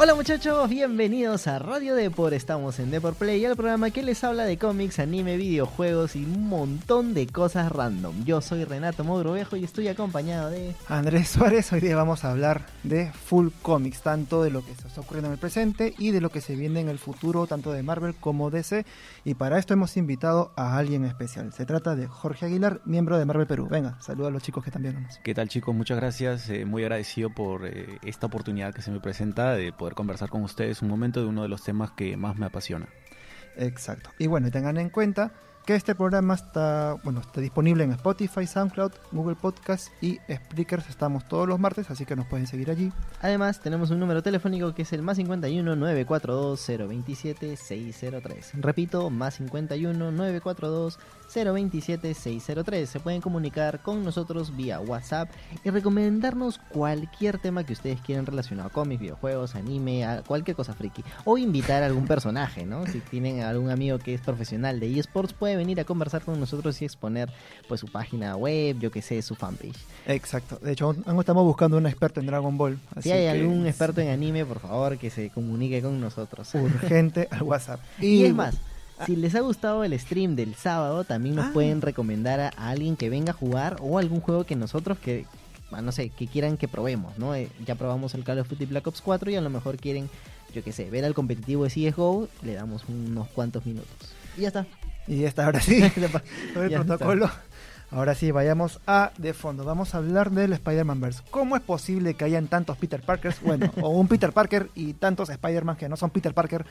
Hola muchachos, bienvenidos a Radio Depor. Estamos en Depor Play, el programa que les habla de cómics, anime, videojuegos y un montón de cosas random. Yo soy Renato Mogrovejo y estoy acompañado de Andrés Suárez. Hoy día vamos a hablar de full comics, tanto de lo que se está ocurriendo en el presente y de lo que se viene en el futuro, tanto de Marvel como DC. Y para esto hemos invitado a alguien especial. Se trata de Jorge Aguilar, miembro de Marvel Perú. Venga, saluda a los chicos que están viéndonos. ¿Qué tal chicos? Muchas gracias. Eh, muy agradecido por eh, esta oportunidad que se me presenta de poder conversar con ustedes un momento de uno de los temas que más me apasiona. Exacto. Y bueno, tengan en cuenta que este programa está, bueno, está disponible en Spotify, SoundCloud, Google Podcast y Spreakers. Estamos todos los martes, así que nos pueden seguir allí. Además, tenemos un número telefónico que es el más 51 942 027 603. Repito, más 51 942 027 603. Se pueden comunicar con nosotros vía WhatsApp y recomendarnos cualquier tema que ustedes quieran relacionado a cómics, videojuegos, anime, a cualquier cosa friki. O invitar a algún personaje, ¿no? Si tienen algún amigo que es profesional de eSports, puede venir a conversar con nosotros y exponer pues su página web, yo que sé, su fanpage. Exacto. De hecho, aún estamos buscando un experto en Dragon Ball. si hay algún experto en anime, por favor, que se comunique con nosotros. Urgente al WhatsApp. Y, es más, si les ha gustado el stream del sábado, también nos Ah. pueden recomendar a, a alguien que venga a jugar o algún juego que nosotros que ah, no sé, que quieran que probemos, ¿no? Eh, ya probamos el Call of Duty Black Ops 4 y a lo mejor quieren, yo que sé, ver al competitivo de CSGO, le damos unos cuantos minutos. Y ya está. Y esta ahora sí, todo el Ya está. protocolo. Ahora sí, vayamos a de fondo. Vamos a hablar del Spider-Man Verse. ¿Cómo es posible que hayan tantos Peter Parkers? Bueno, o un Peter Parker y tantos Spider-Man que no son Peter Parker.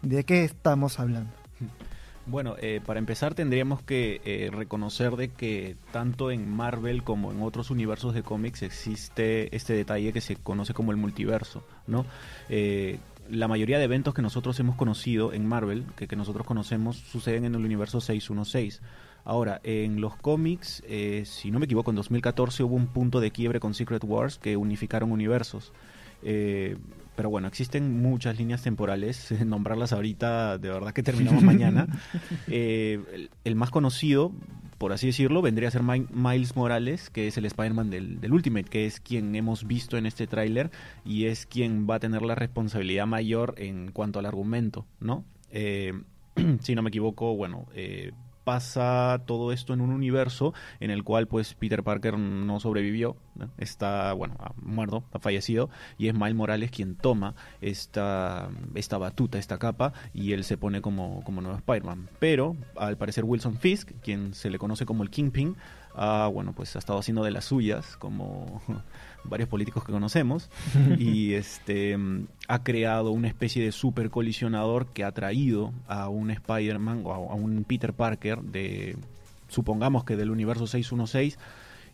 ¿De qué estamos hablando? Bueno, eh, para empezar tendríamos que eh, reconocer de que tanto en Marvel como en otros universos de cómics existe este detalle que se conoce como el multiverso, ¿no? Eh, la mayoría de eventos que nosotros hemos conocido en Marvel, que, nosotros conocemos, suceden en el universo 616. Ahora, en los cómics, si no me equivoco, en 2014 hubo un punto de quiebre con Secret Wars que unificaron universos. Eh, pero bueno, existen muchas líneas temporales. Nombrarlas ahorita, de verdad que terminamos mañana. Eh, el, el más conocido, por así decirlo, vendría a ser Mi- Miles Morales, que es el Spider-Man del, del Ultimate, que es quien hemos visto en este tráiler y es quien va a tener la responsabilidad mayor en cuanto al argumento, ¿no? Eh, si no me equivoco, bueno, eh, pasa todo esto en un universo en el cual pues Peter Parker no sobrevivió, está, bueno, ha muerto, ha fallecido, y es Miles Morales quien toma esta, esta batuta, esta capa, y él se pone como, como nuevo Spider-Man. Pero, al parecer Wilson Fisk, quien se le conoce como el Kingpin, ha, bueno, pues ha estado haciendo de las suyas, como varios políticos que conocemos, y este ha creado una especie de super colisionador que ha traído a un Spider-Man o a, un Peter Parker de, supongamos que del universo 616,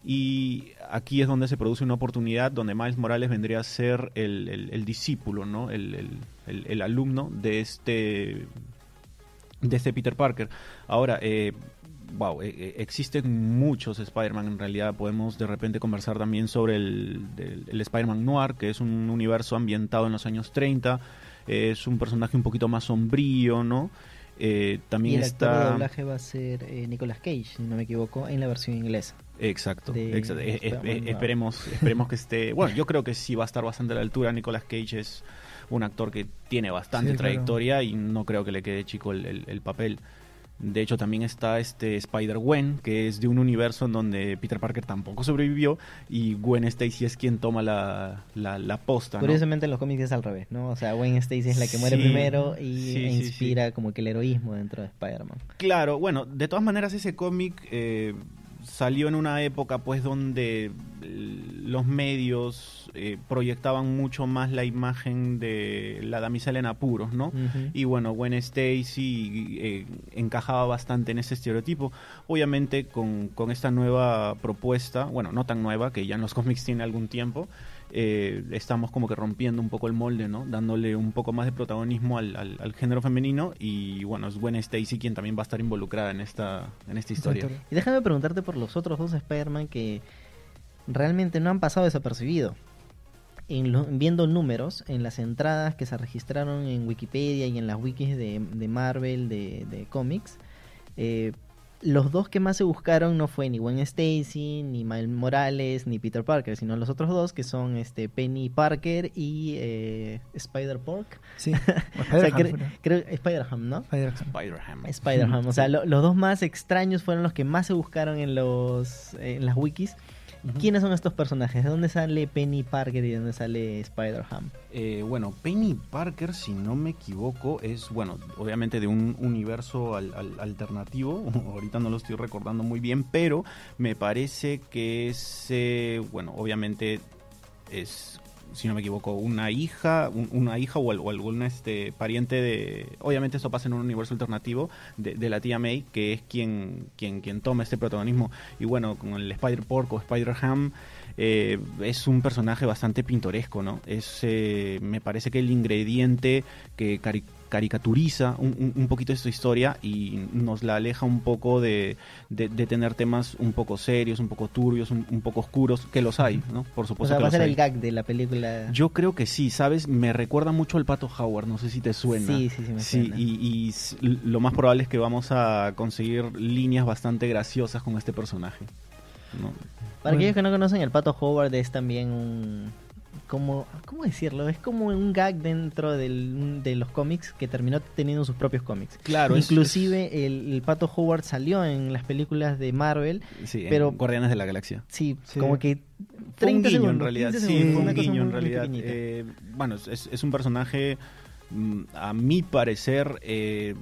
y aquí es donde se produce una oportunidad donde Miles Morales vendría a ser el, el- el discípulo, ¿no? El, el- el- el alumno de este de este Peter Parker. Ahora, eh, wow, eh, eh, existen muchos Spider-Man en realidad. Podemos de repente conversar también sobre el, del- el Spider-Man Noir, que es un universo ambientado en los años 30. Eh, es un personaje un poquito más sombrío, ¿no? Eh, Y también el actor de está... doblaje va a ser eh, Nicolas Cage, si no me equivoco, en la versión inglesa. Exacto. Eh, esperemos, esperemos que esté. Bueno, yo creo que sí va a estar bastante a la altura. Nicolas Cage es un actor que tiene bastante Sí, claro. trayectoria y no creo que le quede chico el, el- el papel. De hecho, también está este Spider-Gwen, que es de un universo en donde Peter Parker tampoco sobrevivió y Gwen Stacy es quien toma la, la, la posta. ¿no? Curiosamente en los cómics es al revés, ¿no? O sea, Gwen Stacy es la que muere primero y sí, e sí, inspira como que el heroísmo dentro de Spider-Man. Claro, bueno, de todas maneras ese cómic eh, salió en una época pues donde los medios eh, proyectaban mucho más la imagen de la damisela en apuros, ¿no? Y bueno, Gwen Stacy eh, encajaba bastante en ese estereotipo. Obviamente con, con esta nueva propuesta, bueno, no tan nueva, que ya en los cómics tiene algún tiempo, eh, estamos como que rompiendo un poco el molde, ¿no? Dándole un poco más de protagonismo al, género femenino y bueno, es Gwen Stacy quien también va a estar involucrada en esta, en esta historia. Y déjame preguntarte por los otros dos Spider-Man que realmente no han pasado desapercibido. Viendo números, en las entradas que se registraron en Wikipedia y en las wikis de, de Marvel, de, de cómics, eh, los dos que más se buscaron no fue ni Gwen Stacy, ni Miles Morales, ni Peter Parker, sino los otros dos que son este Penny Parker y eh, Spider Pork. Sí. O sea, cre- creo Spider-Ham, ¿no? Spider-Ham. Spider-Ham. O sea, lo- los dos más extraños fueron los que más se buscaron en los en las wikis. ¿Quiénes son estos personajes? ¿De dónde sale Penny Parker y de dónde sale Spider-Ham? Eh, bueno, Penny Parker, si no me equivoco, es, bueno, obviamente de un universo al- al- alternativo. Ahorita no lo estoy recordando muy bien, pero me parece que es, eh, bueno, obviamente es, si no me equivoco, una hija, un- una hija o, al- o algún este, pariente de... Obviamente esto pasa en un universo alternativo de, de la tía May, que es quien, quien, quien toma este protagonismo. Y bueno, con el Spider-Pork o Spider-Ham, eh, es un personaje bastante pintoresco, ¿no? Es, eh, me parece que el ingrediente que cari- caricaturiza un, poquito esta historia y nos la aleja un poco de, de- de tener temas un poco serios, un poco turbios, un, un poco oscuros, que los hay, ¿no? Por O supuesto sea, que va a ser hay. el gag de la película. Yo creo que sí, ¿sabes? Me recuerda mucho al Pato Howard, no sé si te suena. Sí, sí, sí me Sí, suena. y, lo más probable es que vamos a conseguir líneas bastante graciosas con este personaje. ¿No? Para Bueno. aquellos que no conocen, el Pato Howard es también un... Como, ¿Cómo decirlo? Es como un gag dentro del- de los cómics que terminó teniendo sus propios cómics. Claro, es- Inclusive El, el Pato Howard salió en las películas de Marvel. Sí, en Pero- Guardianes de la Galaxia. Sí, Sí. como que... Fue un 30 guiño en realidad, 15 sí, fue un guiño en realidad. Eh, bueno, es, es un personaje, mm, a mi parecer, eh,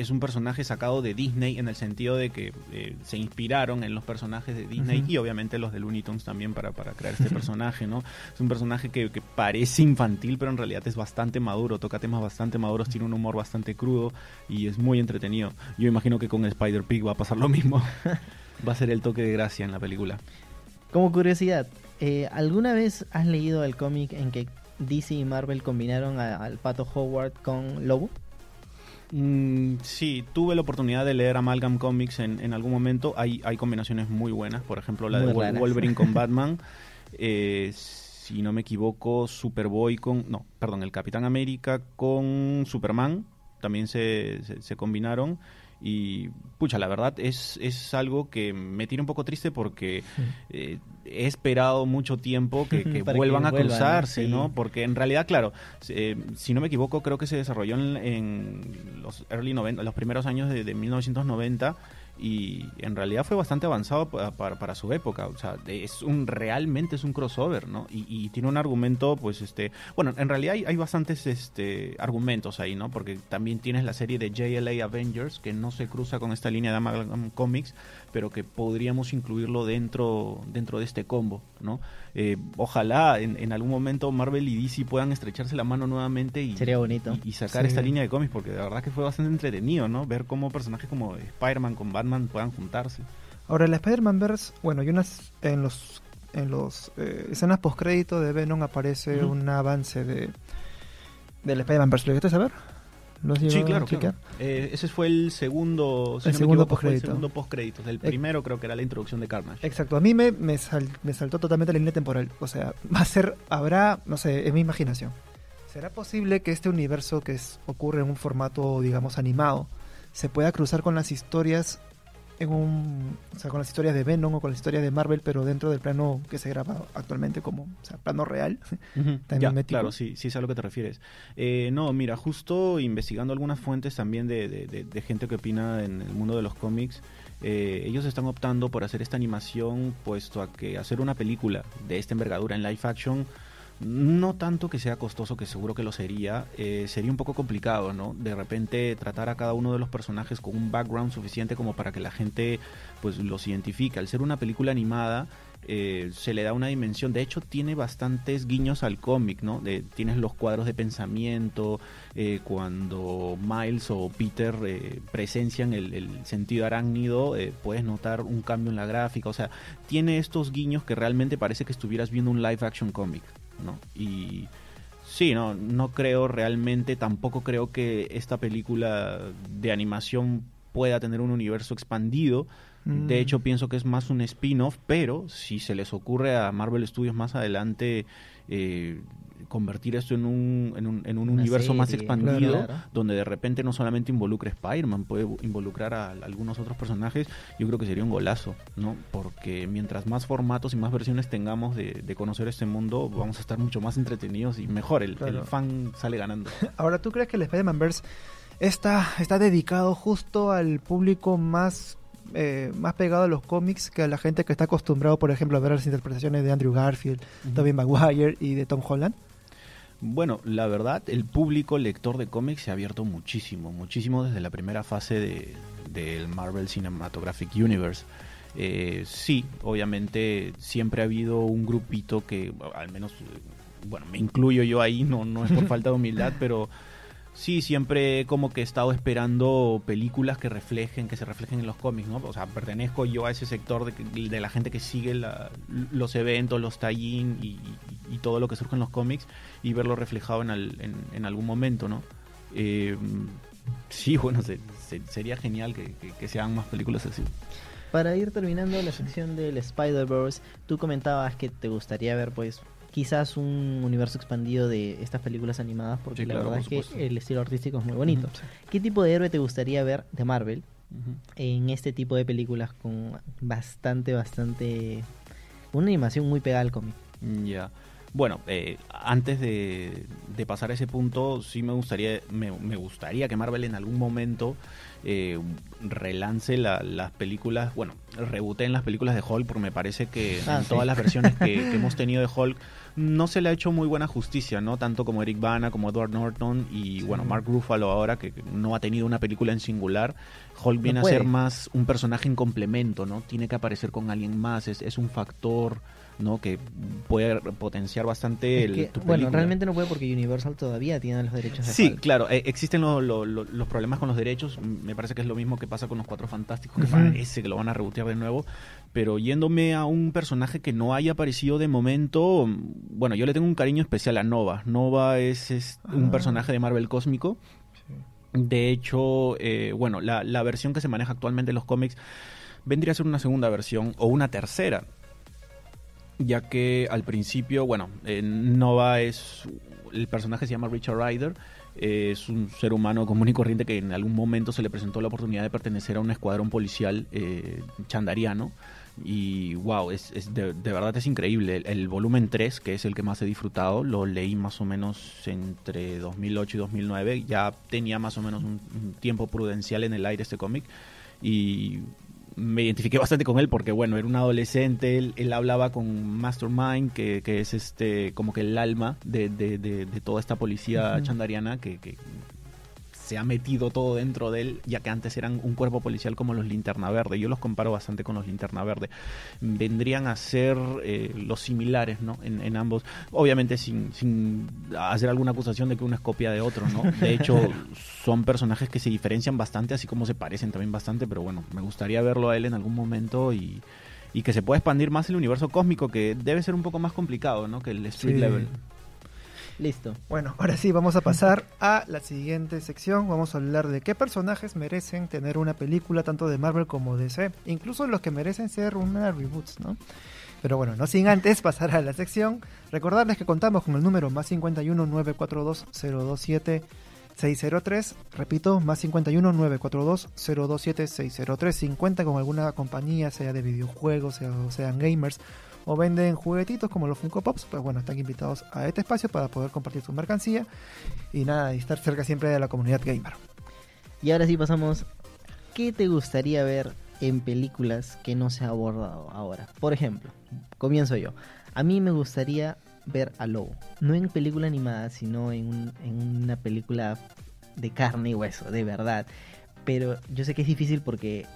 es un personaje sacado de Disney en el sentido de que eh, se inspiraron en los personajes de Disney y obviamente los de Looney Tunes también para, para crear este personaje, ¿no? Es un personaje que, que parece infantil, pero en realidad es bastante maduro, toca temas bastante maduros, tiene un humor bastante crudo y es muy entretenido. Yo imagino que con Spider Pig va a pasar lo mismo. va a ser el toque de gracia en la película. Como curiosidad, eh, ¿alguna vez has leído el cómic en que DC y Marvel combinaron a- al Pato Howard con Lobo? Mm, sí, tuve la oportunidad de leer Amalgam Comics en, en algún momento. Hay, hay combinaciones muy buenas. Por ejemplo, la Muy de raras. Wolverine con Batman. Eh, si no me equivoco, Superboy con... No, perdón, el Capitán América con Superman. También se, se, se combinaron. Y, pucha, la verdad es, es algo que me tiene un poco triste porque eh, he esperado mucho tiempo que, que Para que vuelvan a cruzarse, Sí. ¿no? Porque en realidad, claro, eh, si no me equivoco, creo que se desarrolló en, en los early 90, los primeros años de, de 1990 y en realidad fue bastante avanzado pa- para, su época. O sea, es un realmente es un crossover, ¿no? Y, y tiene un argumento, pues, este, bueno, en realidad hay, hay bastantes este, argumentos ahí, ¿no? Porque también tienes la serie de JLA Avengers que no se cruza con esta línea de Amalgam Comics, pero que podríamos incluirlo dentro dentro de este combo, ¿no? Eh, ojalá en, en algún momento Marvel y DC puedan estrecharse la mano nuevamente y, Sería bonito. y, y sacar Sí. esta línea de cómics, porque de verdad que fue bastante entretenido, ¿no? Ver cómo personajes como Spider-Man con Batman puedan juntarse. Ahora, el Spider-Man Verse, bueno, y unas en los en los eh, escenas postcrédito de Venom aparece un avance de del Spider-Man Verse. ¿Lo llegaste a ver? ¿Lo has Sí, claro. Eh, ese fue el segundo, si El no segundo equivoco, fue el postcrédito. segundo. El Eh, primero creo que era la introducción de Carnage. Exacto, a mí me, me, sal- me saltó totalmente la línea temporal. O sea, va a ser, habrá, no sé, es mi imaginación. ¿Será posible que este universo que es- ocurre en un formato, digamos, animado, se pueda cruzar con las historias en un, o sea, con las historias de Venom o con las historias de Marvel, pero dentro del plano que se graba actualmente como, o sea, plano real? ¿Tan ya, claro, sí, sí es a lo que te refieres. Eh, no, mira, justo investigando algunas fuentes también de, de- de- de gente que opina en el mundo de los cómics, eh, ellos están optando por hacer esta animación, puesto a que hacer una película de esta envergadura en live action, no tanto que sea costoso, que seguro que lo sería, eh, sería un poco complicado, ¿no? De repente tratar a cada uno de los personajes con un background suficiente como para que la gente pues los identifique. Al ser una película animada, eh, se le da una dimensión. De hecho, tiene bastantes guiños al cómic, ¿no? Tienes los cuadros de pensamiento, eh, cuando Miles o Peter eh, presencian el, el sentido arácnido, puedes notar un cambio en la gráfica. O sea, tiene estos guiños que realmente parece que estuvieras viendo un live action cómic, ¿no? Y sí, no, no creo realmente, tampoco creo que esta película de animación pueda tener un universo expandido. De Mm. hecho, pienso que es más un spin-off, pero si se les ocurre a Marvel Studios más adelante eh, convertir esto en un, en un, en un universo más expandido, claro. donde de repente no solamente involucre a Spider-Man, puede involucrar a algunos otros personajes, yo creo que sería un golazo, ¿no? Porque mientras más formatos y más versiones tengamos de, de conocer este mundo, vamos a estar mucho más entretenidos y mejor, el, Claro. el fan sale ganando. Ahora, ¿tú crees que el Spider-Man Verse está, está dedicado justo al público más, eh, más pegado a los cómics que a la gente que está acostumbrado, por ejemplo, a ver las interpretaciones de Andrew Garfield, Tobey Maguire y de Tom Holland? Bueno, la verdad, el público lector de cómics se ha abierto muchísimo, muchísimo desde la primera fase de- del Marvel Cinematographic Universe. Eh, sí, obviamente siempre ha habido un grupito que, al menos, eh, bueno, me incluyo yo ahí, no, no es por falta de humildad, pero sí, siempre como que he estado esperando películas que reflejen, que se reflejen en los cómics, ¿no? O sea, pertenezco yo a ese sector de, la gente que sigue la- los eventos, los tie-in y, y- todo lo que surge en los cómics y verlo reflejado en, al- en, en algún momento, ¿no? Eh, sí, bueno, se- se- sería genial que, que, que se hagan más películas así. Para ir terminando la sección del Spider-Verse, tú comentabas que te gustaría ver, pues, quizás un universo expandido de estas películas animadas, porque Sí, la claro, verdad por es que el estilo artístico es muy bonito. Sí. ¿Qué tipo de héroe te gustaría ver de Marvel en este tipo de películas con bastante, bastante... una animación muy pegada al cómic? Ya. Bueno, eh, antes de, de pasar a ese punto, sí me gustaría, me, me gustaría que Marvel en algún momento eh, relance la- las películas, bueno, rebooteen las películas de Hulk, porque me parece que Ah, en sí. todas las versiones que, que hemos tenido de Hulk no se le ha hecho muy buena justicia, ¿no? Tanto como Eric Bana, como Edward Norton y, Sí. bueno, Mark Ruffalo ahora, que no ha tenido una película en singular. Hulk viene a ser más un personaje en complemento, ¿no? Tiene que aparecer con alguien más, es, es un factor, ¿no? Que puede potenciar bastante Es el, tu bueno, realmente no puede porque Universal todavía tiene los derechos de Sí, Hulk. claro, eh, existen lo- lo- lo- los problemas con los derechos. Me parece que es lo mismo que pasa con los Cuatro Fantásticos, que parece que lo van a rebotear de nuevo. Pero yéndome a un personaje que no haya aparecido de momento, bueno, yo le tengo un cariño especial a Nova. Nova es, es un Ah. personaje de Marvel cósmico. De hecho, eh, bueno, la, la versión que se maneja actualmente en los cómics vendría a ser una segunda versión o una tercera. Ya que al principio, bueno, eh, Nova es. El personaje se llama Richard Ryder. eh, es un ser humano común y corriente que en algún momento se le presentó la oportunidad de pertenecer a un escuadrón policial eh, chandariano. Y wow, es, es de, de verdad es increíble. El, volumen 3, que es el que más he disfrutado, lo leí más o menos entre 2008 y 2009. Ya tenía más o menos un, un tiempo prudencial en el aire este cómic. Y me identifiqué bastante con él porque, bueno, era un adolescente, él, él hablaba con Mastermind, que, que es este como que el alma de, de- de- de toda esta policía chandariana que, que se ha metido todo dentro de él, ya que antes eran un cuerpo policial como los Linterna Verde. Yo los comparo bastante con los Linterna Verde. Vendrían a ser eh, los similares, ¿no? En, en ambos. Obviamente sin, sin hacer alguna acusación de que uno es copia de otro, ¿no? De hecho, son personajes que se diferencian bastante, así como se parecen también bastante, pero bueno, me gustaría verlo a él en algún momento y, y que se pueda expandir más el universo cósmico, que debe ser un poco más complicado, ¿no? Que el street Sí. level. Listo. Bueno, ahora sí, vamos a pasar a la siguiente sección. Vamos a hablar de qué personajes merecen tener una película tanto de Marvel como DC. Incluso los que merecen ser una reboots, ¿no? Pero bueno, no sin antes pasar a la sección, recordarles que contamos con el número más 51 942 027 603. Repito, más 51 942 027 603. Si cuenta con alguna compañía, sea de videojuegos, sea, sean gamers, o venden juguetitos como los Funko Pops, pues bueno, están invitados a este espacio para poder compartir su mercancía y nada, y estar cerca siempre de la comunidad gamer. Y ahora sí pasamos. ¿Qué te gustaría ver en películas que no se ha abordado ahora? Por ejemplo, comienzo yo. A mí me gustaría ver a Lobo. No en película animada, sino en, en una película de carne y hueso, de verdad. Pero yo sé que es difícil porque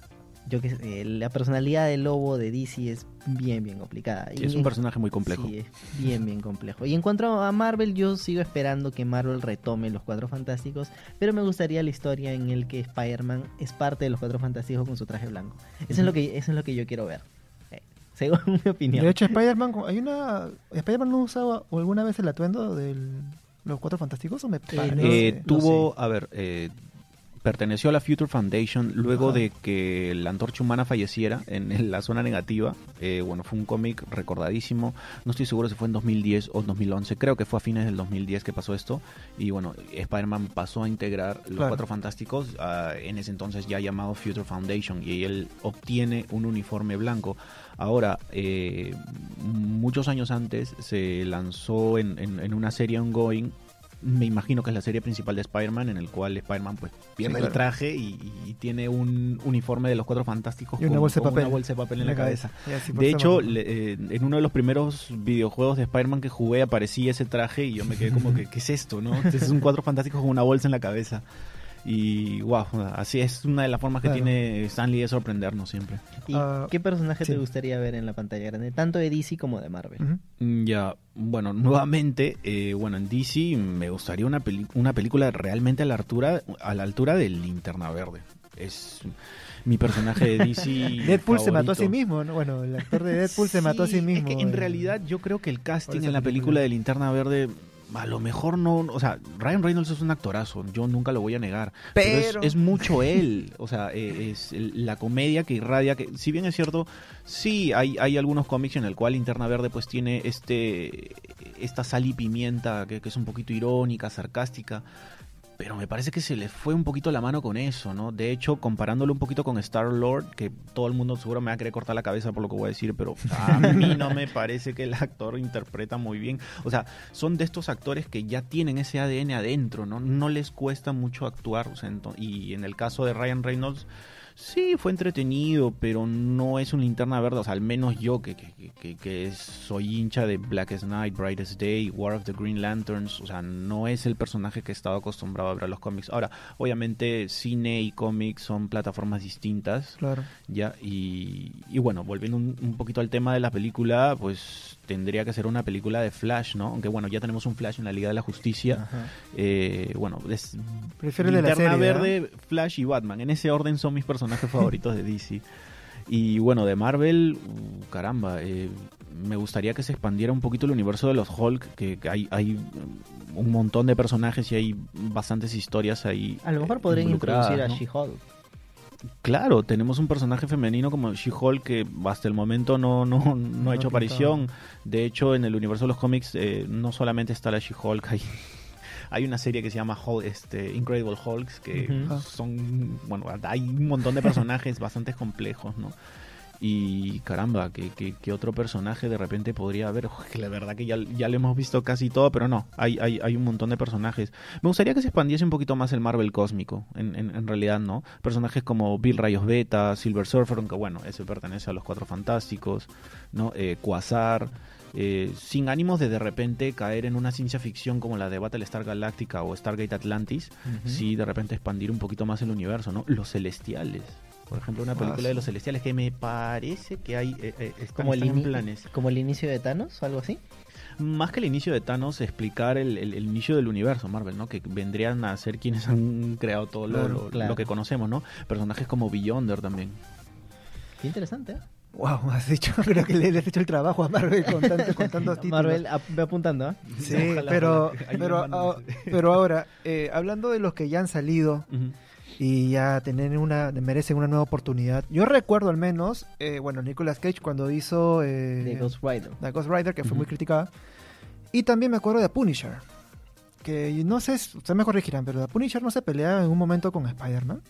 yo que sé, eh, la personalidad del lobo de DC es bien, bien complicada. Sí, Y es un personaje muy complejo. Sí, es bien, bien complejo. Y en cuanto a Marvel, yo sigo esperando que Marvel retome los Cuatro Fantásticos, pero me gustaría la historia en el que Spider-Man es parte de los Cuatro Fantásticos con su traje blanco. Eso, es, lo que, eso es lo que yo quiero ver, eh, según mi opinión. De hecho, Spider-Man, hay una. ¿Spider-Man no usaba alguna vez el atuendo de los Cuatro Fantásticos? ¿O me? Eh, no tuvo, a ver, eh, perteneció a la Future Foundation luego Ajá. de que la antorcha humana falleciera en, la zona negativa. Eh, bueno, fue un cómic recordadísimo. No estoy seguro si fue en 2010 o 2011. Creo que fue a fines del 2010 que pasó esto. Y bueno, Spider-Man pasó a integrar los Claro. Cuatro Fantásticos, ah, en ese entonces ya llamado Future Foundation. Y él obtiene un uniforme blanco. Ahora, eh, muchos años antes se lanzó en, en- en una serie ongoing. Me imagino que es la serie principal de Spider-Man, en el cual Spider-Man pues pierde claro. el traje y, y tiene un uniforme de los Cuatro Fantásticos Y una con- bolsa de con papel. una bolsa de papel en la cabeza. De hecho, le- eh, en uno de los primeros videojuegos de Spider-Man que jugué aparecía ese traje y yo me quedé como que, ¿qué es esto? no Este es un Cuatro Fantásticos con una bolsa en la cabeza. Y wow, así es una de las formas que Claro. tiene Stanley de sorprendernos siempre. ¿Y Ah, qué personaje sí. te gustaría ver en la pantalla grande? Tanto de DC como de Marvel. Mm, Ya, bueno, nuevamente, eh, bueno, en DC me gustaría una, peli- una película realmente a la altura, a la altura de Linterna Verde. Es mi personaje de DC. Deadpool se mató a sí mismo, ¿no? Bueno, el actor de Deadpool se mató a sí mismo. Es que en eh. realidad yo creo que el casting en la película. película de Linterna Verde a lo mejor no, o sea, Ryan Reynolds es un actorazo, yo nunca lo voy a negar, pero, es- Pero- es, mucho él, o sea, eh, es el- la comedia que irradia, que si bien es cierto, sí hay, hay algunos cómics en el cual Linterna Verde pues tiene este esta sal y pimienta que, que es un poquito irónica, sarcástica, pero me parece que se le fue un poquito la mano con eso, ¿no? De hecho, comparándolo un poquito con Star Lord, que todo el mundo seguro me va a querer cortar la cabeza por lo que voy a decir, pero a mí no me parece que el actor interpreta muy bien. O sea, son de estos actores que ya tienen ese ADN adentro, ¿no? No les cuesta mucho actuar. o sea, y en el caso de Ryan Reynolds, sí, fue entretenido, pero no es un linterna verde. O sea, al menos yo, que, que, que- que soy hincha de Blackest Night, Brightest Day, War of the Green Lanterns, o sea, no es el personaje que he estado acostumbrado a ver a los cómics. Ahora, obviamente, cine y cómics son plataformas distintas. Claro. Ya, y, y bueno, volviendo un, un poquito al tema de la película, pues tendría que ser una película de Flash, ¿no? Aunque bueno, ya tenemos un Flash en la Liga de la Justicia. Eh, bueno, es Prefiero el de la Linterna serie, ¿ah? Verde, Flash y Batman. En ese orden son mis personajes favoritos de DC. Y bueno, de Marvel, uh, caramba, eh, me gustaría que se expandiera un poquito el universo de los Hulk, que, hay, hay un montón de personajes y hay bastantes historias ahí. A lo mejor eh, podrían introducir a ¿no? She-Hulk. Claro, tenemos un personaje femenino como She-Hulk que hasta el momento no, no, no ha No hecho pintaba. aparición. De hecho, en el universo de los cómics eh, no solamente está la She-Hulk, hay, hay una serie que se llama Hulk, este, Incredible Hulks, que son, bueno, hay un montón de personajes bastante complejos, ¿no? Y caramba, que, que, que otro personaje de repente podría haber. Uf, que la verdad que ya, ya lo hemos visto casi todo, pero no, hay, hay, hay un montón de personajes. Me gustaría que se expandiese un poquito más el Marvel cósmico, en, en, en realidad, ¿no? Personajes como Bill Rayos Beta, Silver Surfer, aunque bueno, ese pertenece a los Cuatro Fantásticos, ¿no? Eh, Quasar. eh, sin ánimos de de repente caer en una ciencia ficción como la de Battlestar Galactica o Stargate Atlantis, sí de repente expandir un poquito más el universo, ¿no? Los Celestiales. Por ejemplo, una Ah, película de los Celestiales que me parece que hay eh, eh, están- Como el, planes. como el inicio de Thanos o algo así. Más que el inicio de Thanos, explicar el, el- el inicio del universo Marvel, ¿no? Que vendrían a ser quienes han creado todo lo, Claro, lo- claro. lo que conocemos, ¿no? Personajes como Beyonder también. Qué interesante. ¿eh? Wow, has dicho, creo que le, le has hecho el trabajo a Marvel con, tanto- con tantos títulos. Marvel, ap- ve apuntando, ¿ah? Sí, Ojalá, pero, ojalá. Pero, ah, ahora, eh, hablando de los que ya han salido Ujú. Y ya tener una, merecen una nueva oportunidad. Yo recuerdo al menos, eh, bueno, Nicolas Cage cuando hizo eh, De Ghost Rider. The Ghost Rider, que fue muy criticada. Y también me acuerdo de Punisher. Que no sé, ustedes me corregirán, pero The Punisher no se peleaba en un momento con Spider-Man.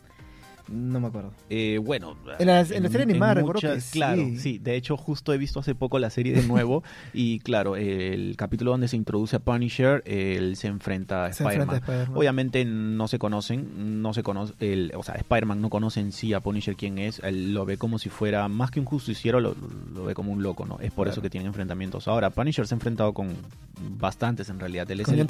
No me acuerdo. Eh, bueno, En la- en la serie animada recuerdo que muchas- Claro, sí. sí. De hecho, justo he visto hace poco la serie de nuevo y claro, el capítulo donde se introduce a Punisher, él se enfrenta a Spider-Man. Obviamente no se conocen, no se conoce, el, o sea, Spider-Man no conoce en sí a Punisher quién es, él lo ve como si fuera más que un justiciero, lo, lo ve como un loco, ¿no? Es por eso que tienen enfrentamientos. Ahora, Punisher se ha enfrentado con bastantes en realidad. Él es Con el,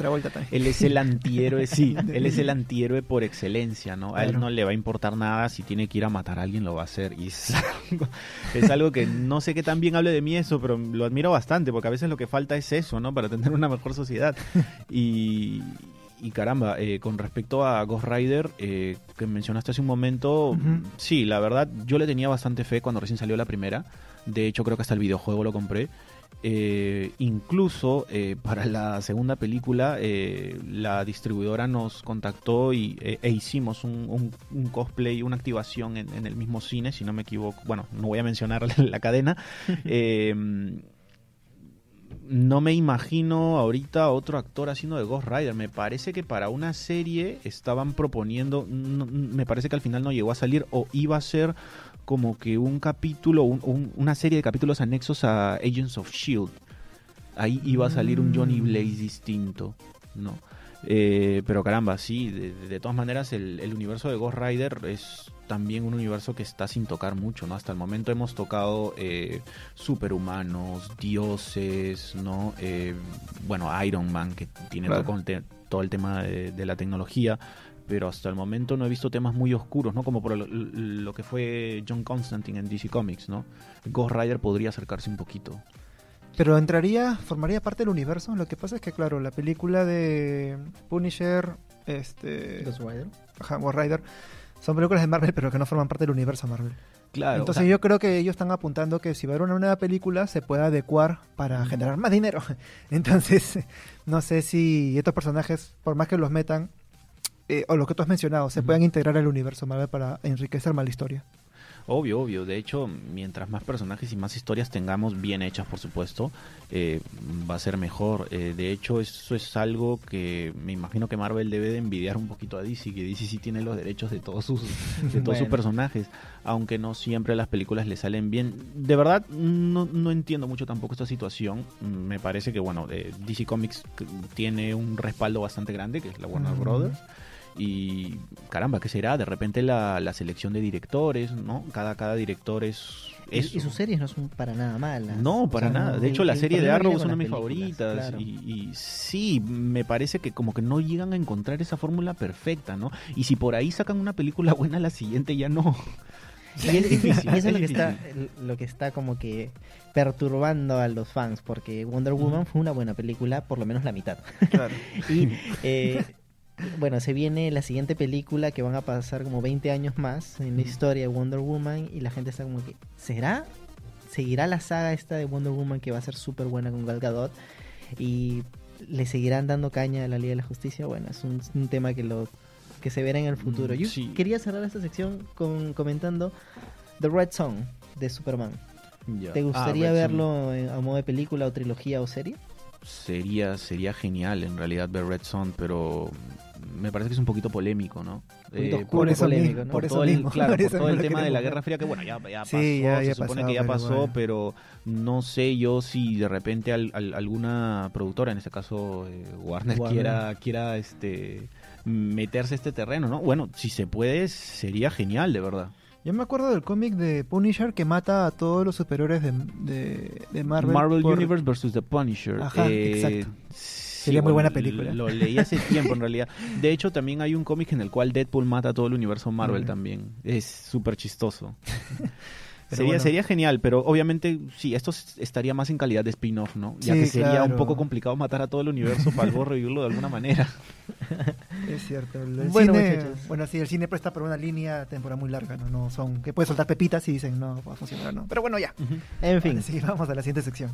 él es el antihéroe, sí, él es el antihéroe por excelencia, ¿no? A él Claro. no le va a importar nada, si tiene que ir a matar a alguien lo va a hacer. Y es algo, es algo que no sé qué tan bien hable de mí eso, pero lo admiro bastante, porque a veces lo que falta es eso, ¿no? Para tener una mejor sociedad. Y, y caramba, eh, con respecto a Ghost Rider, eh, que mencionaste hace un momento, sí, la verdad, yo le tenía bastante fe cuando recién salió la primera. De hecho, creo que hasta el videojuego lo compré. Eh, incluso eh, para la segunda película, eh, la distribuidora nos contactó y, eh, e hicimos un, un- cosplay, una activación en, el mismo cine, si no me equivoco. Bueno, no voy a mencionar la cadena. No me imagino ahorita otro actor haciendo de Ghost Rider. Me parece que para una serie estaban proponiendo, me parece que al final no llegó a salir o iba a ser como que un capítulo, un- un- una serie de capítulos anexos a Agents of Shield. Ahí iba a salir un Johnny Mm. Blaze distinto, ¿no? Eh, pero caramba, sí, de, de todas maneras el, el universo de Ghost Rider es también un universo que está sin tocar mucho, ¿no? Hasta el momento hemos tocado eh, superhumanos, dioses, ¿no? Eh, bueno, Iron Man, que tiene Claro. todo, todo el tema de, de la tecnología, pero hasta el momento no he visto temas muy oscuros, ¿no? Como por lo, lo que fue John Constantine en DC Comics, ¿no? Ghost Rider podría acercarse un poquito. Pero entraría, formaría parte del universo. Lo que pasa es que, claro, la película de Punisher, este, Ghost Rider. ajá, Ghost Rider, son películas de Marvel, pero que no forman parte del universo Marvel. Claro. Entonces o sea, yo creo que ellos están apuntando que si va a haber una nueva película se pueda adecuar para generar más dinero. Entonces, no sé si estos personajes, por más que los metan, eh, o lo que tú has mencionado, se puedan integrar al universo Marvel para enriquecer más la historia. Obvio, obvio. De hecho, mientras más personajes y más historias tengamos bien hechas, por supuesto, eh, va a ser mejor. Eh, de hecho, eso es algo que me imagino que Marvel debe de envidiar un poquito a DC, que DC sí tiene los derechos de todos sus, de todos sus personajes, aunque no siempre las películas le salen bien. De verdad, no, no entiendo mucho tampoco esta situación. Me parece que, bueno, eh, DC Comics tiene un respaldo bastante grande, que es la Warner. Brothers. Y caramba, ¿qué será? De repente la, la selección de directores, ¿no? Cada, cada director es... Y, sus series no son para nada malas. No, O para sea, nada. no, De hecho, la serie de Arrow es una de mis favoritas. claro. Y, y sí, me parece que como que no llegan a encontrar esa fórmula perfecta, ¿no? Y si por ahí sacan una película buena, la siguiente ya no. Y, es difícil, y eso es lo que está, lo que está como que perturbando a los fans, porque Wonder Woman fue una buena película, por lo menos la mitad. Claro. Y eh, bueno, se viene la siguiente película que van a pasar como 20 años más en la historia de Wonder Woman y la gente está como que, ¿será? ¿Seguirá la saga esta de Wonder Woman que va a ser súper buena con Gal Gadot? Y le seguirán dando caña a la Liga de la Justicia. Bueno, es un, un tema que lo que se verá en el futuro. Mm, Yo sí. quería cerrar esta sección con comentando The Red Song de Superman. ¿Te Ah, gustaría verlo en- a modo de película o trilogía o serie? Sería, sería genial en realidad ver Red Son, pero me parece que es un poquito polémico, ¿no? Eh, oscuro, por eso polémico, mismo, ¿no? por por eso todo el, mismo, claro, por por eso todo el tema de la. Guerra Fría que bueno ya, ya Sí, pasó, ya- se supone que ya pero pasó, bueno. pero no sé yo si de repente al- al- alguna productora, en este caso eh, Warner, Warner. quiera quiera este meterse a este terreno, ¿no? Bueno, si se puede sería genial, de verdad. Yo me acuerdo del cómic de Punisher que mata a todos los superiores de, de, de Marvel. Marvel, por- Universe versus The Punisher. Ajá, Eh, exacto. sí, Sería muy buena película. Lo leí hace tiempo en realidad. De hecho, también hay un cómic en el cual Deadpool mata a todo el universo Marvel Mm. también. Es súper chistoso. Sería, bueno. sería genial, pero obviamente sí, esto estaría más en calidad de spin-off, ¿no? Ya Sí, que sería claro. un poco complicado matar a todo el universo para luego revivirlo de alguna manera. Es cierto. El, Bueno, cine, muchachos. bueno, sí, el cine presta para una línea temporal muy larga, ¿no? no son Que puedes soltar pepitas y dicen, no, va a funcionar, ¿no. Pero bueno, ya. En fin. Vale, sí, vamos a la siguiente sección.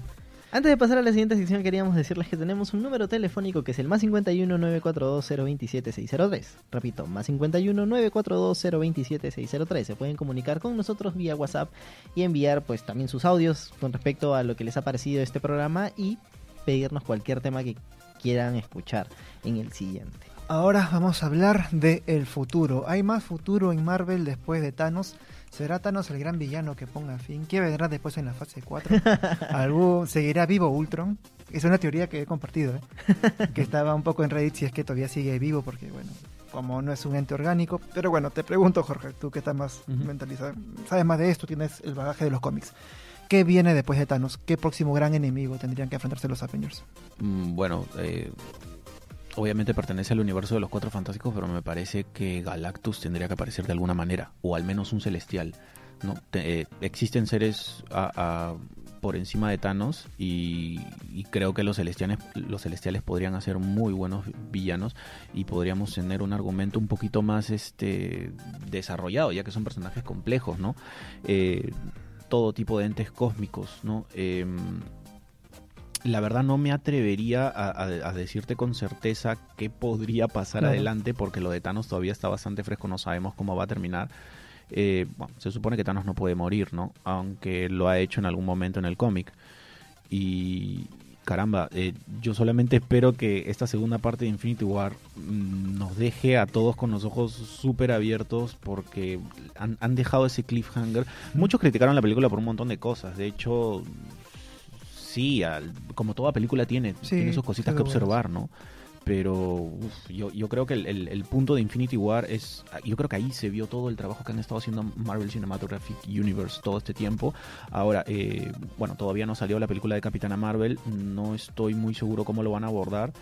Antes de pasar a la siguiente sección, queríamos decirles que tenemos un número telefónico que es el más 51 942 027 603. Repito, más 51 942 027 603. Se pueden comunicar con nosotros vía WhatsApp y enviar pues también sus audios con respecto a lo que les ha parecido este programa y pedirnos cualquier tema que quieran escuchar en el siguiente. Ahora vamos a hablar de futuro. ¿Hay más futuro en Marvel después de Thanos? ¿Será Thanos el gran villano que ponga fin? ¿Qué vendrá después en la fase 4? ¿Algún, ¿Seguirá vivo Ultron? Es una teoría que he compartido, ¿eh? que estaba un poco en Reddit si es que todavía sigue vivo, porque bueno, como no es un ente orgánico. Pero bueno, te pregunto, Jorge, tú que estás más mentalizado, sabes más de esto, tienes el bagaje de los cómics. ¿Qué viene después de Thanos? ¿Qué próximo gran enemigo tendrían que enfrentarse los Avengers? Mm, Bueno, eh, obviamente pertenece al universo de los Cuatro Fantásticos, pero me parece que Galactus tendría que aparecer de alguna manera, o al menos un celestial. ¿no? Eh, existen seres por encima de Thanos y, creo que los celestiales, los celestiales podrían ser muy buenos villanos y podríamos tener un argumento un poquito más este desarrollado, ya que son personajes complejos, ¿no? Eh, todo tipo de entes cósmicos, ¿no? Em, la verdad no me atrevería a, a- a decirte con certeza qué podría pasar Claro. adelante, porque lo de Thanos todavía está bastante fresco, no sabemos cómo va a terminar. Eh, bueno, se supone que Thanos no puede morir, ¿no? Aunque lo ha hecho en algún momento en el cómic. Y caramba, eh, yo solamente espero que esta segunda parte de Infinity War mm, nos deje a todos con los ojos súper abiertos porque han, han dejado ese cliffhanger. Muchos criticaron la película por un montón de cosas. De hecho, sí, al- como toda película tiene, Sí, tiene sus cositas que observar, ¿no? Pero uf, yo, yo creo que el, el- el punto de Infinity War es. Yo creo que ahí se vio todo el trabajo que han estado haciendo Marvel Cinematographic Universe todo este tiempo. Ahora, eh, bueno, todavía no salió la película de Capitana Marvel. No estoy muy seguro cómo lo van a abordar.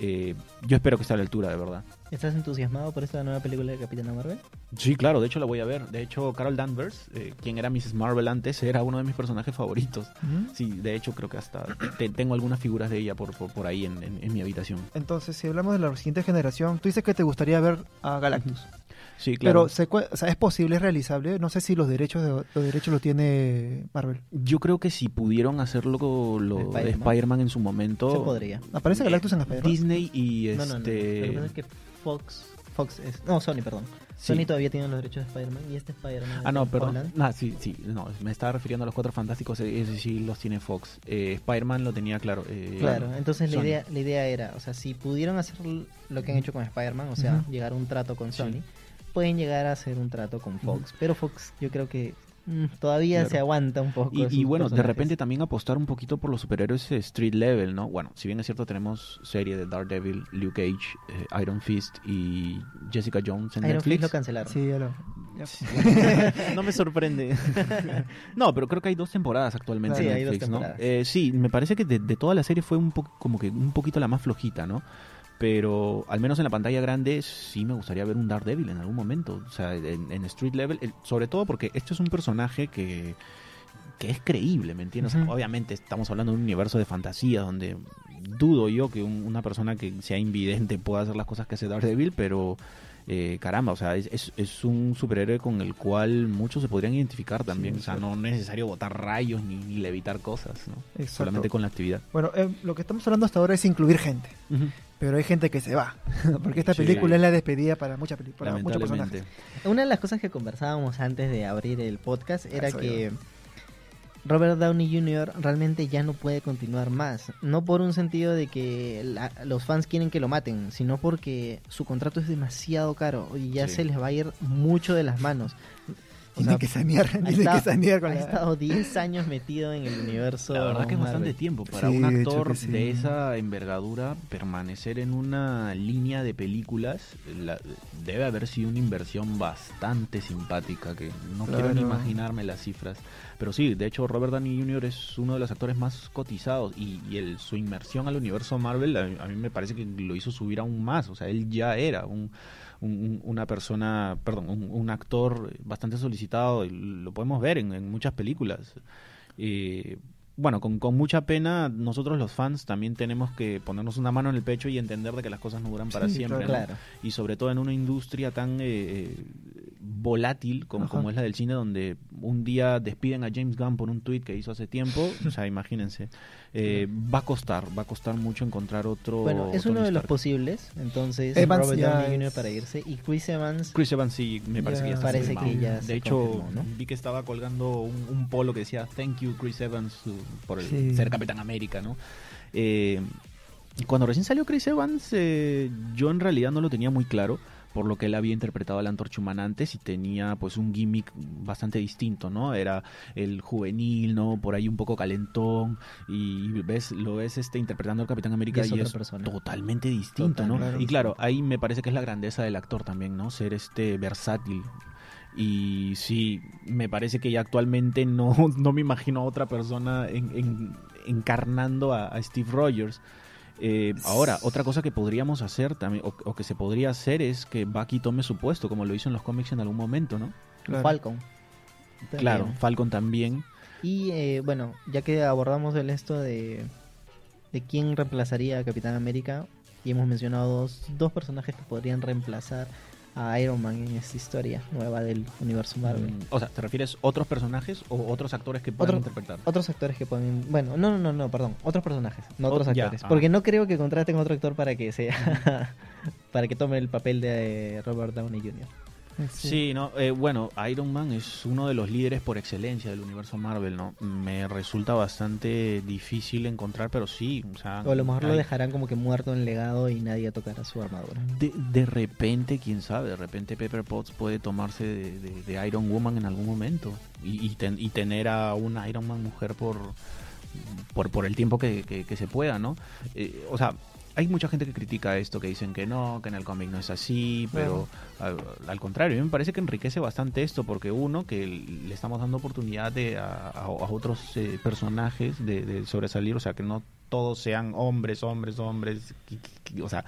Eh, yo espero que esté a la altura, de verdad. ¿Estás entusiasmado por esta nueva película de Capitana Marvel? Sí, claro, de hecho la voy a ver. De hecho, Carol Danvers, eh, quien era Mrs. Marvel antes, era uno de mis personajes favoritos. Sí, de hecho creo que hasta te- tengo algunas figuras de ella por, por, por ahí en, en- en mi habitación. Entonces, si hablamos de la siguiente generación, tú dices que te gustaría ver a Galactus. Sí, claro. Pero se o sea, es posible, es realizable. No sé si los derechos de, los derechos lo tiene Marvel. Yo creo que si pudieron hacerlo con lo de Spider-Man. En su momento, Se podría. ¿Aparece Galactus en Spider-Man? Disney y No, no, no. este... Lo que pasa es que Fox, Fox es... No, Sony, perdón. Sí. Sony todavía tiene los derechos de Spider-Man y este Spider-Man... Ah, no, perdón. Holland, Ah, sí, sí, no, me estaba refiriendo a los Cuatro Fantásticos, eh, ese sí los tiene Fox. Eh, Spider-Man lo tenía, claro. eh, Claro, entonces la idea, la idea era, o sea, si pudieron hacer lo que han hecho con Spider-Man, o sea, Ujú. llegar a un trato con Sí. Sony, pueden llegar a hacer un trato con Fox. Pero Fox yo creo que mm, todavía Claro. se aguanta un poco. Y, y bueno, de personajes. repente también apostar un poquito por los superhéroes eh, street level, ¿no? Bueno, si bien es cierto, tenemos serie de Daredevil, Luke Cage, eh, Iron Fist y Jessica Jones en Iron Fist Netflix. lo cancelaron. Sí, ya lo. ya. no me sorprende. no, pero creo que hay dos temporadas actualmente Sí, en hay dos Netflix, ¿no? temporadas. Eh, sí, me parece que de, de toda la serie fue un poco como que un poquito la más flojita, ¿no? Pero al menos en la pantalla grande sí me gustaría ver un Daredevil en algún momento, o sea, en, en street level, sobre todo porque esto es un personaje que que es creíble, ¿me entiendes? O sea, Ujú. obviamente estamos hablando de un universo de fantasía donde dudo yo que un- una persona que sea invidente pueda hacer las cosas que hace Daredevil, pero eh, caramba, o sea, es, es, es un superhéroe con el cual muchos se podrían identificar también. Sí, o sea, no es necesario botar rayos ni, ni levitar cosas, ¿no? Exacto. Solamente con la actividad. Bueno, eh, lo que estamos hablando hasta ahora es incluir gente. Pero hay gente que se va. Porque esta Sí. película es la despedida para muchas para muchos personajes. Una de las cosas que conversábamos antes de abrir el podcast era Eso que Robert Downey Jr. realmente ya no puede continuar más. No por un sentido de que la- los fans quieren que lo maten, sino porque su contrato es demasiado caro y ya Sí. se les va a ir mucho de las manos. Tiene sea, que sanear, tiene que sanear con ha la... estado 10 años metido en el universo. La verdad que es bastante Marvel. tiempo para Sí, un de actor que sí. de esa envergadura permanecer en una línea de películas la- debe haber sido una inversión bastante simpática que no quiero ni Claro. imaginarme las cifras pero sí de hecho Robert Downey Jr. es uno de los actores más cotizados y, y el, su inmersión al universo Marvel a, a mí me parece que lo hizo subir aún más o sea él ya era un un- un- una persona, perdón, un, un actor bastante solicitado, y lo podemos ver en, en muchas películas. Eh, bueno, con, con mucha pena, nosotros los fans también tenemos que ponernos una mano en el pecho y entender de que las cosas no duran para Sí, siempre. ¿no? Claro. Y sobre todo en una industria tan eh, volátil como, como es la del cine, donde un día despiden a James Gunn por un tweet que hizo hace tiempo, o sea, imagínense, eh, va a costar, va a costar mucho encontrar otro. Bueno, es otro uno de los posibles, entonces Evans Robert Downey Jr. para irse y Chris Evans Chris Evans sí, me parece Ya. que ya está Parece confirmado. que ya De se hecho, confirmó, ¿no? vi que estaba colgando un, un polo que decía Thank you Chris Evans por el Sí. ser Capitán América, ¿no? Eh, cuando recién salió Chris Evans, eh, yo en realidad no lo tenía muy claro por lo que él había interpretado a la antorcha humana antes y tenía pues un gimmick bastante distinto, ¿no? Era el juvenil, ¿no? Por ahí un poco calentón y ves lo ves este interpretando al Capitán América Y es y totalmente distinto, Total, ¿no? claro. y claro, ahí me parece que es la grandeza del actor también, ¿no? Ser este versátil. Y sí, me parece que ya actualmente no, no me imagino a otra persona en- en- encarnando a, a Steve Rogers. Eh, ahora, otra cosa que podríamos hacer también, o, o que se podría hacer, es que Bucky tome su puesto, como lo hizo en los cómics en algún momento, ¿no? Claro. Falcon. Claro, También. Falcon también. Y eh, bueno, ya que abordamos el esto de, de quién reemplazaría a Capitán América, y hemos mencionado dos, dos personajes que podrían reemplazar a Iron Man en esta historia nueva del universo Marvel. Mm, O sea, ¿te refieres otros personajes o otros actores que puedan Otro- interpretar? Otros actores que pueden... Bueno, no, no, no, perdón. Otros personajes, no Oh, otros actores. ah. Porque no creo que contraten a otro actor para que sea... para que tome el papel de Robert Downey Jr. Sí, no, eh, bueno, Iron Man es uno de los líderes por excelencia del universo Marvel, ¿no? Me resulta bastante difícil encontrar, pero sí, o sea... O a lo mejor lo dejarán como que muerto en legado y nadie tocará su armadura. De, de repente, quién sabe, de repente Pepper Potts puede tomarse de, de- de Iron Woman en algún momento y, y ten- y tener a una Iron Man mujer por, por, por el tiempo que, que- que se pueda, ¿no? Eh, o sea, hay mucha gente que critica esto, que dicen que no, que en el cómic no es así, pero al, al contrario, a mí me parece que enriquece bastante esto, porque uno, que le estamos dando oportunidad de, a, a- a otros eh, personajes de, de sobresalir, o sea, que no todos sean hombres, hombres, hombres, o sea,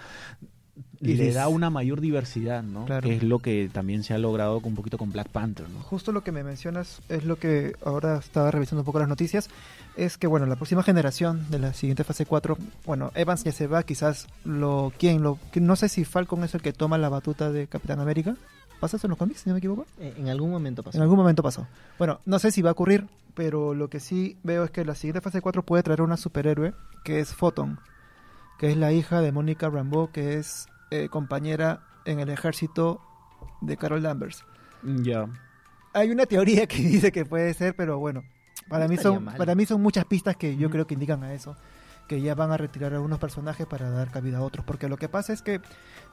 Y le da una mayor diversidad, ¿no? Claro. Que es lo que también se ha logrado con un poquito con Black Panther, ¿no? Justo lo que me mencionas es lo que ahora estaba revisando un poco las noticias, es que bueno, la próxima generación de la siguiente fase 4, bueno, Evans ya se va, quizás lo quién lo no sé si Falcon es el que toma la batuta de Capitán América. ¿Pasa eso en los cómics, si no me equivoco? Eh, En algún momento pasó. En algún momento pasó. Bueno, no sé si va a ocurrir, pero lo que sí veo es que la siguiente fase 4 puede traer una superhéroe que es Photon, que es la hija de Mónica Rambeau, que es eh, compañera en el ejército de Carol Danvers. Ya. Hay una teoría que dice que puede ser, pero bueno, para No mí son mal. para mí son muchas pistas que yo creo que indican a eso, que ya van a retirar algunos personajes para dar cabida a otros, porque lo que pasa es que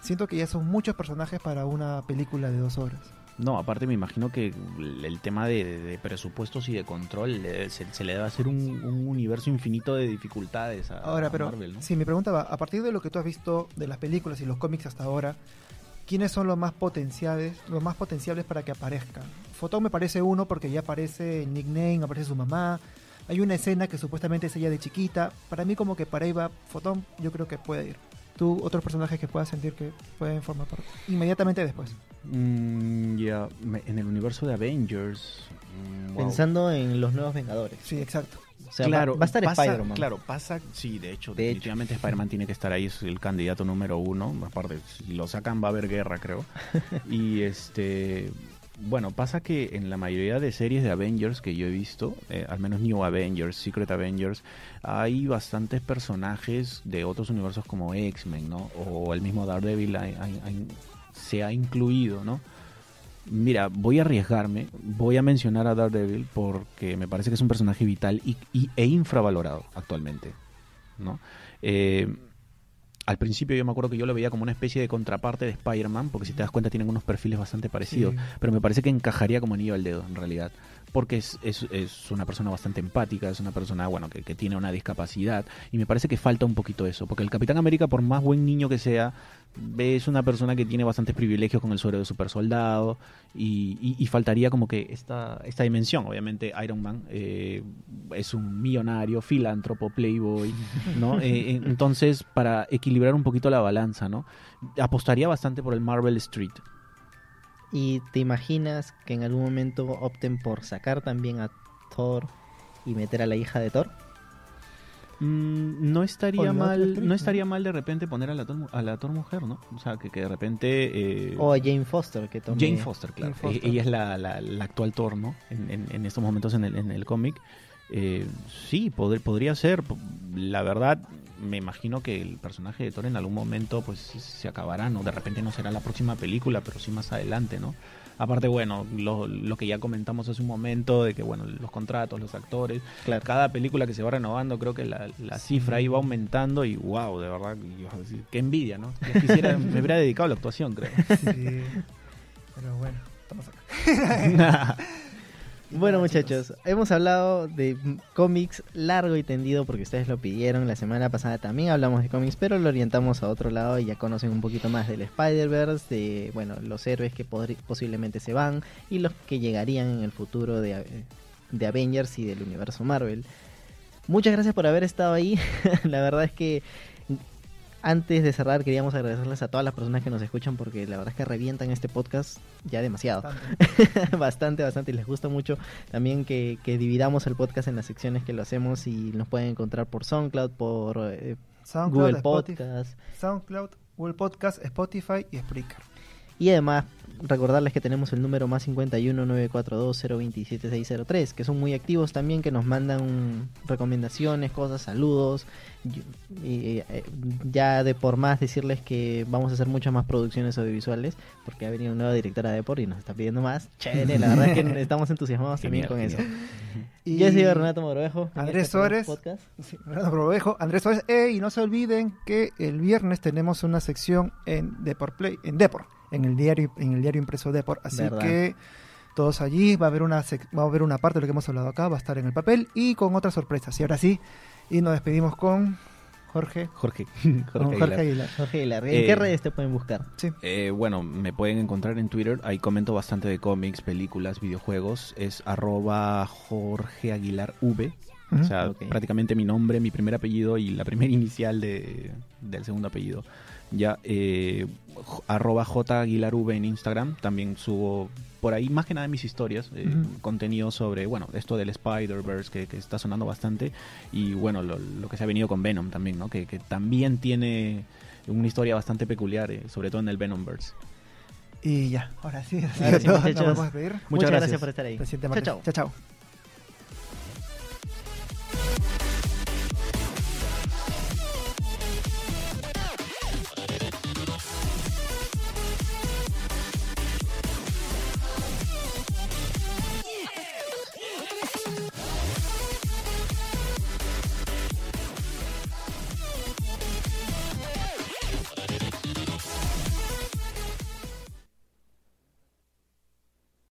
siento que ya son muchos personajes para una película de dos horas. No, aparte me imagino que el tema de, de- de presupuestos y de control le- se, se le debe hacer un, un universo infinito de dificultades a, Ahora, a pero Marvel, ¿no? sí, mi pregunta va, a partir de lo que tú has visto de las películas y los cómics hasta ahora, ¿quiénes son los más potenciales, los más potenciables para que aparezcan? Fotón me parece uno porque ya aparece el nickname, aparece su mamá. Hay una escena que supuestamente es ella de chiquita. Para mí como que para ahí va Fotón, yo creo que puede ir. Tú, otros personajes que puedas sentir que pueden formar parte. Inmediatamente después. Mm, ya, en el universo de Avengers... mm, wow. Pensando en los nuevos Vengadores. Sí, exacto. O sea, va- claro, va, a estar Spider-Man. Claro, pasa, sí, de hecho, De hecho. definitivamente Spider-Man tiene que estar ahí, es el candidato número uno. Aparte, si lo sacan va a haber guerra, creo. y este, bueno, pasa que en la mayoría de series de Avengers que yo he visto, eh, al menos New Avengers, Secret Avengers, hay bastantes personajes de otros universos como X-Men, ¿no? O el mismo Daredevil se ha incluido, ¿no? Mira, voy a arriesgarme, voy a mencionar a Daredevil porque me parece que es un personaje vital y- e infravalorado actualmente, ¿no? Eh, al principio yo me acuerdo que yo lo veía como una especie de contraparte de Spider-Man, porque si te das cuenta tienen unos perfiles bastante parecidos, Sí. pero me parece que encajaría como anillo al dedo en realidad, porque es, es, es una persona bastante empática, es una persona, bueno, que, que tiene una discapacidad, y me parece que falta un poquito eso, porque el Capitán América, por más buen niño que sea, es una persona que tiene bastantes privilegios con el suero de super soldado, y, y- y faltaría como que esta, esta dimensión, obviamente Iron Man eh, es un millonario, filántropo, playboy, ¿no? Eh, entonces, para equilibrar un poquito la balanza, ¿no? Apostaría bastante por el Marvel Street. ¿Y te imaginas que en algún momento opten por sacar también a Thor y meter a la hija de Thor? Mm, no estaría mal, actriz, no ¿no? estaría mal de repente poner a la Thor, a la Thor mujer, ¿no? O sea, que, que de repente... eh, O a Jane Foster, que tome... Jane Foster, claro. Jane Foster. E- Ella es la, la- la actual Thor, ¿no? En, en- en estos momentos en el, en el cómic. Eh, sí, pod- podría ser. La verdad, me imagino que el personaje de Thor en algún momento pues se acabará, ¿no? De repente no será la próxima película, pero sí más adelante, ¿no? Aparte, bueno, lo, lo que ya comentamos hace un momento, de que, bueno, los contratos, los actores, Claro. cada película que se va renovando, creo que la, la cifra ahí va aumentando y wow, de verdad, yo- qué envidia, ¿no? Yo quisiera, me hubiera dedicado a la actuación, creo. Sí. Pero bueno, estamos acá. Bueno muchachos, hemos hablado de cómics largo y tendido porque ustedes lo pidieron. La semana pasada también hablamos de cómics, pero lo orientamos a otro lado y ya conocen un poquito más del Spider-Verse, de bueno, los héroes que posiblemente se van y los que llegarían en el futuro de, eh, de Avengers y del universo Marvel. Muchas gracias por haber estado ahí. la verdad es que antes de cerrar queríamos agradecerles a todas las personas que nos escuchan porque la verdad es que revientan este podcast ya demasiado. Bastante, bastante. Y les gusta mucho también que, que dividamos el podcast en las secciones que lo hacemos y nos pueden encontrar por SoundCloud, por eh, SoundCloud, Google Spotify, Podcast. SoundCloud, Google Podcast, Spotify y Spreaker. Y además recordarles que tenemos el número más 51 942 027 603, que son muy activos también, que nos mandan recomendaciones, cosas, saludos. Y, eh, ya de por más decirles que vamos a hacer muchas más producciones audiovisuales, porque ha venido una nueva directora de Depor y nos está pidiendo más. Chévere, la verdad es que estamos entusiasmados también con eso. Y Yo soy Renato Morovejo. Andrés este Suárez. Sí, Renato Morovejo, Andrés Suárez. Eh, y no se olviden que el viernes tenemos una sección en Depor Play, en Depor en el diario, en el diario impreso Deport. Así que todos allí, va a haber una va a haber una parte de lo que hemos hablado acá, va a estar en el papel y con otras sorpresas. Y ahora sí, y nos despedimos con Jorge. Jorge. Jorge, Aguilar. Jorge Aguilar. ¿En qué eh, redes te pueden buscar? Sí. Eh, bueno, me pueden encontrar en Twitter. Ahí comento bastante de cómics, películas, videojuegos. Es arroba Jorge Aguilar V. O sea, prácticamente mi nombre, mi primer apellido y la primera inicial de, del segundo apellido. Ya, eh, arroba J en Instagram. También subo por ahí más que nada mis historias, eh, contenido sobre, bueno, esto del Spider-Verse que, está sonando bastante. Y bueno, lo, que se ha venido con Venom también, ¿no? Que, también tiene una historia bastante peculiar, eh, sobre todo en el Venomverse. Y ya, ahora sí, Muchas, gracias. por estar ahí. Chao, chao.